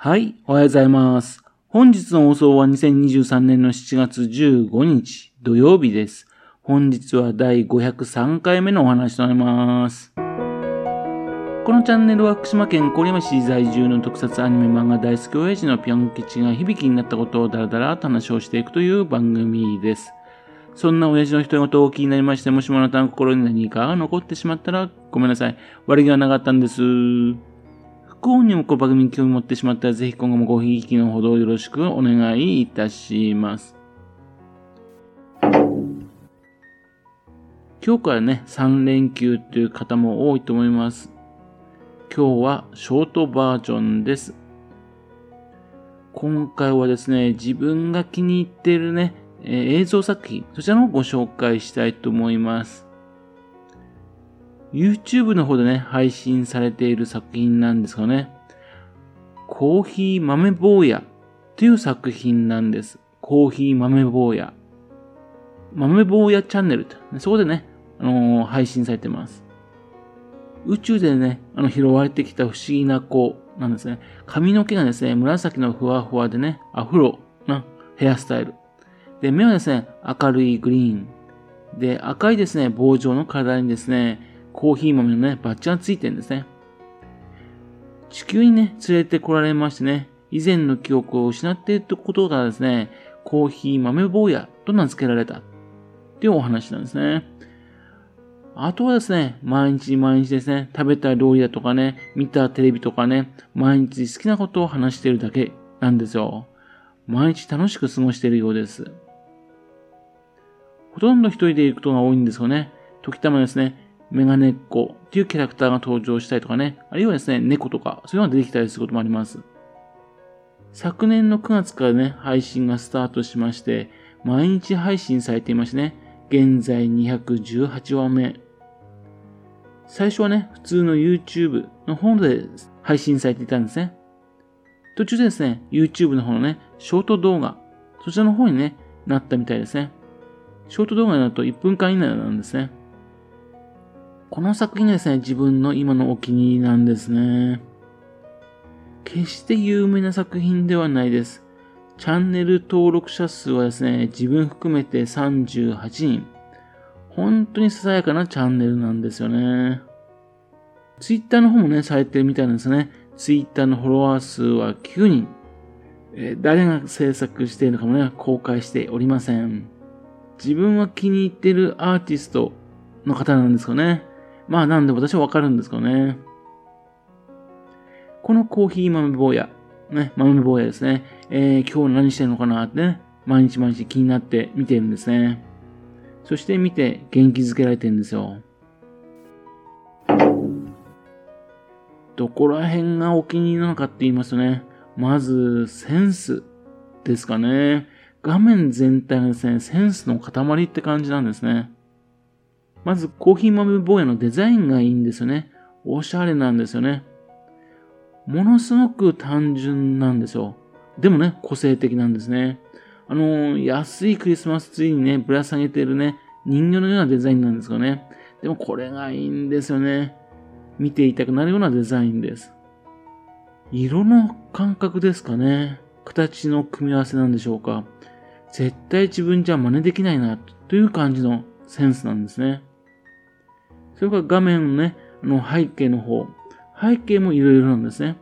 はい、おはようございます。本日の放送は2023年の7月15日土曜日です。本日は第503回目のお話となります。このチャンネルは福島県郡山市在住の特撮アニメ漫画大好き親父のぴょん吉が響きになったことをダラダラと話をしていくという番組です。そんな親父の人事を気になりまして、もしもあなたの心に何かが残ってしまったらごめんなさい。悪気はなかったんです。不幸にもこの番組に興味持ってしまったら、ぜひ今後もごひいきのほどよろしくお願いいたします。今日からね、3連休という方も多いと思います。今日はショートバージョンです。今回はですね、自分が気に入っているね、えー映像作品、そちらのご紹介したいと思います。YouTube の方でね、配信されている作品なんですがね、コーヒー豆坊やという作品なんです。コーヒー豆坊や。豆坊やチャンネルと、そこでね、あのー配信されてます。宇宙でね、あの拾われてきた不思議な子なんですね。髪の毛がですね、紫のふわふわでね、アフロなヘアスタイル。で、目はですね、明るいグリーン。で、赤いですね、棒状の体にですね、コーヒー豆のね、バッジがついてるんですね。地球にね、連れてこられましてね、以前の記憶を失っていることがですね、コーヒー豆坊やと名付けられた。っていうお話なんですね。あとはですね、毎日毎日ですね、食べた料理だとかね、見たテレビとかね、毎日好きなことを話しているだけなんですよ。毎日楽しく過ごしているようです。ほとんど一人でいることが多いんですよね。時たまですね、メガネっ子っていうキャラクターが登場したりとかね、あるいはですね、猫とか、そういうのが出てきたりすることもあります。昨年の9月からね、配信がスタートしまして、毎日配信されていましてね、現在218話目。最初はね、普通の YouTube の方で配信されていたんですね。途中でですね、YouTube の方のね、ショート動画、そちらの方にね、なったみたいですね。ショート動画になると1分間以内なんですね。この作品がですね、自分の今のお気に入りなんですね。決して有名な作品ではないです。チャンネル登録者数はですね、自分含めて38人。本当にささやかなチャンネルなんですよね。ツイッターの方もね、されてるみたいなんですね。ツイッターのフォロワー数は9人。え誰が制作しているのかもね、公開しておりません。自分は気に入ってるアーティストの方なんですかね。まあなんで私はわかるんですかね。このコーヒー豆坊や、ね、豆坊やですね。えー今日何してるのかなってね、毎日毎日気になって見てるんですね。そして見て元気づけられてるんですよ。どこら辺がお気に入りなのかって言いますとね、まずセンスですかね。画面全体がですね、センスの塊って感じなんですね。まずコーヒー豆坊やのデザインがいいんですよね。おしゃれなんですよね。ものすごく単純なんですよ。でもね、個性的なんですね。あのー安いクリスマスツリーにね、ぶら下げてるね、人形のようなデザインなんですよね。でもこれがいいんですよね。見ていたくなるようなデザインです。色の感覚ですかね。形の組み合わせなんでしょうか。絶対自分じゃ真似できないな、という感じのセンスなんですね。それから画面のね、あの背景の方。背景もいろいろなんですね。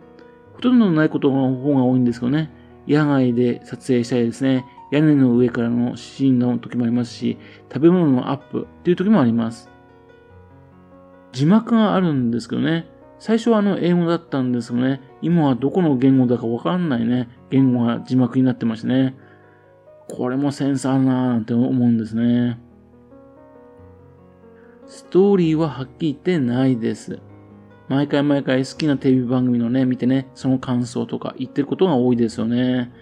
ほとんどないことの方が多いんですけどね。野外で撮影したりですね。屋根の上からのシーンの時もありますし、食べ物のアップっていう時もあります。字幕があるんですけどね。最初はあの英語だったんですけどね。今はどこの言語だかわかんないね。言語が字幕になってましてね。これもセンスあるなぁなんて思うんですね。ストーリーははっきり言ってないです。毎回毎回好きなテレビ番組のね、見てね、その感想とか言ってることが多いですよね。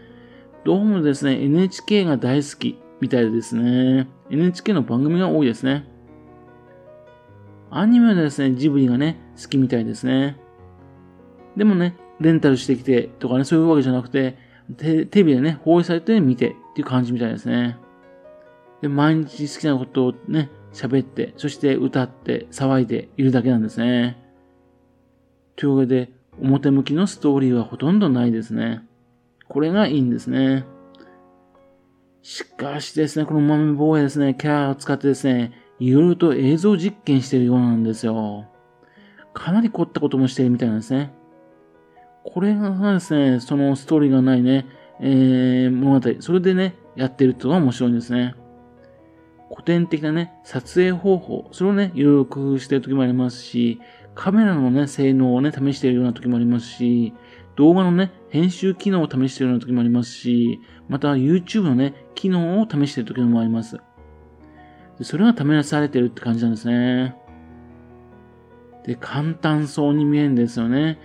どうもですね、NHK が大好きみたいですね。NHK の番組が多いですね。アニメはですね、ジブリがね、好きみたいですね。でもね、レンタルしてきてとかね、そういうわけじゃなくて、テテレビでね、放映されて見てっていう感じみたいですね。で、毎日好きなことをね、喋って、そして歌って、騒いでいるだけなんですね。というわけで、表向きのストーリーはほとんどないですね。これがいいんですね。しかしですね、この豆坊やですね、キャラを使ってですね、いろいろと映像実験してるようなんですよ。かなり凝ったこともしてるみたいなんですね。これがですね、そのストーリーがないね、えー、物語、それでね、やってるってのが面白いんですね。古典的なね、撮影方法、それをね、いろいろ工夫している時もありますし、カメラのね、性能をね、試しているような時もありますし、動画のね、編集機能を試しているような時もありますし、また YouTube のね、機能を試している時もあります。それが試されてるって感じなんですね。で、簡単そうに見えるんですよね。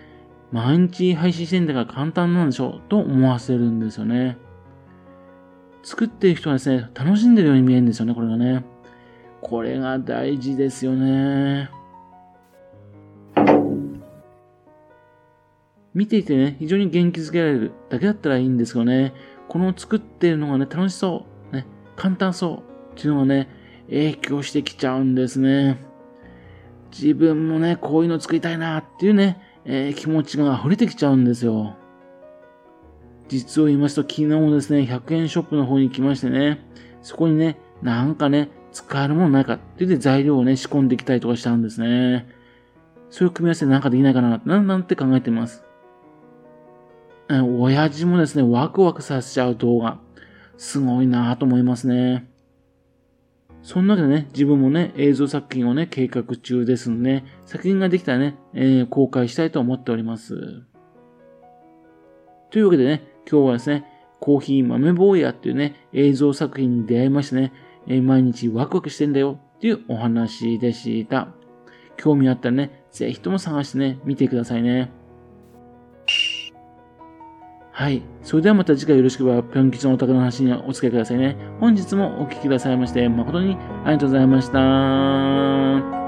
毎日配信してんだから簡単なんでしょと思わせるんですよね。作っている人はですね、楽しんでるように見えるんですよね、これがね。これが大事ですよね。見ていてね、非常に元気づけられるだけだったらいいんですけどね、この作ってるのがね、楽しそう、ね、簡単そうっていうのがね、影響してきちゃうんですね。自分もね、こういうの作りたいなっていうね、えー、気持ちが溢れてきちゃうんですよ。実を言いますと、昨日もですね、100円ショップの方に来ましてね、そこにね、なんかね、使えるものないかって言って材料をね、仕込んできたりとかしたんですね。そういう組み合わせでなんかできないかな、なんて考えてます？親父もですね、ワクワクさせちゃう動画、すごいなぁと思いますね。そんなわけでね、自分もね、映像作品をね、計画中ですんで、作品ができたらね、えー、公開したいと思っております。というわけでね、今日はですね、コーヒー豆坊やっていうね、映像作品に出会いましてね、え、毎日ワクワクしてんだよっていうお話でした。興味あったらね、ぜひとも探してね、見てくださいね。はい。それではまた次回よろしければ、ぴょん吉のお宅の話にお付き合いくださいね。本日もお聴きくださいまして、誠にありがとうございました。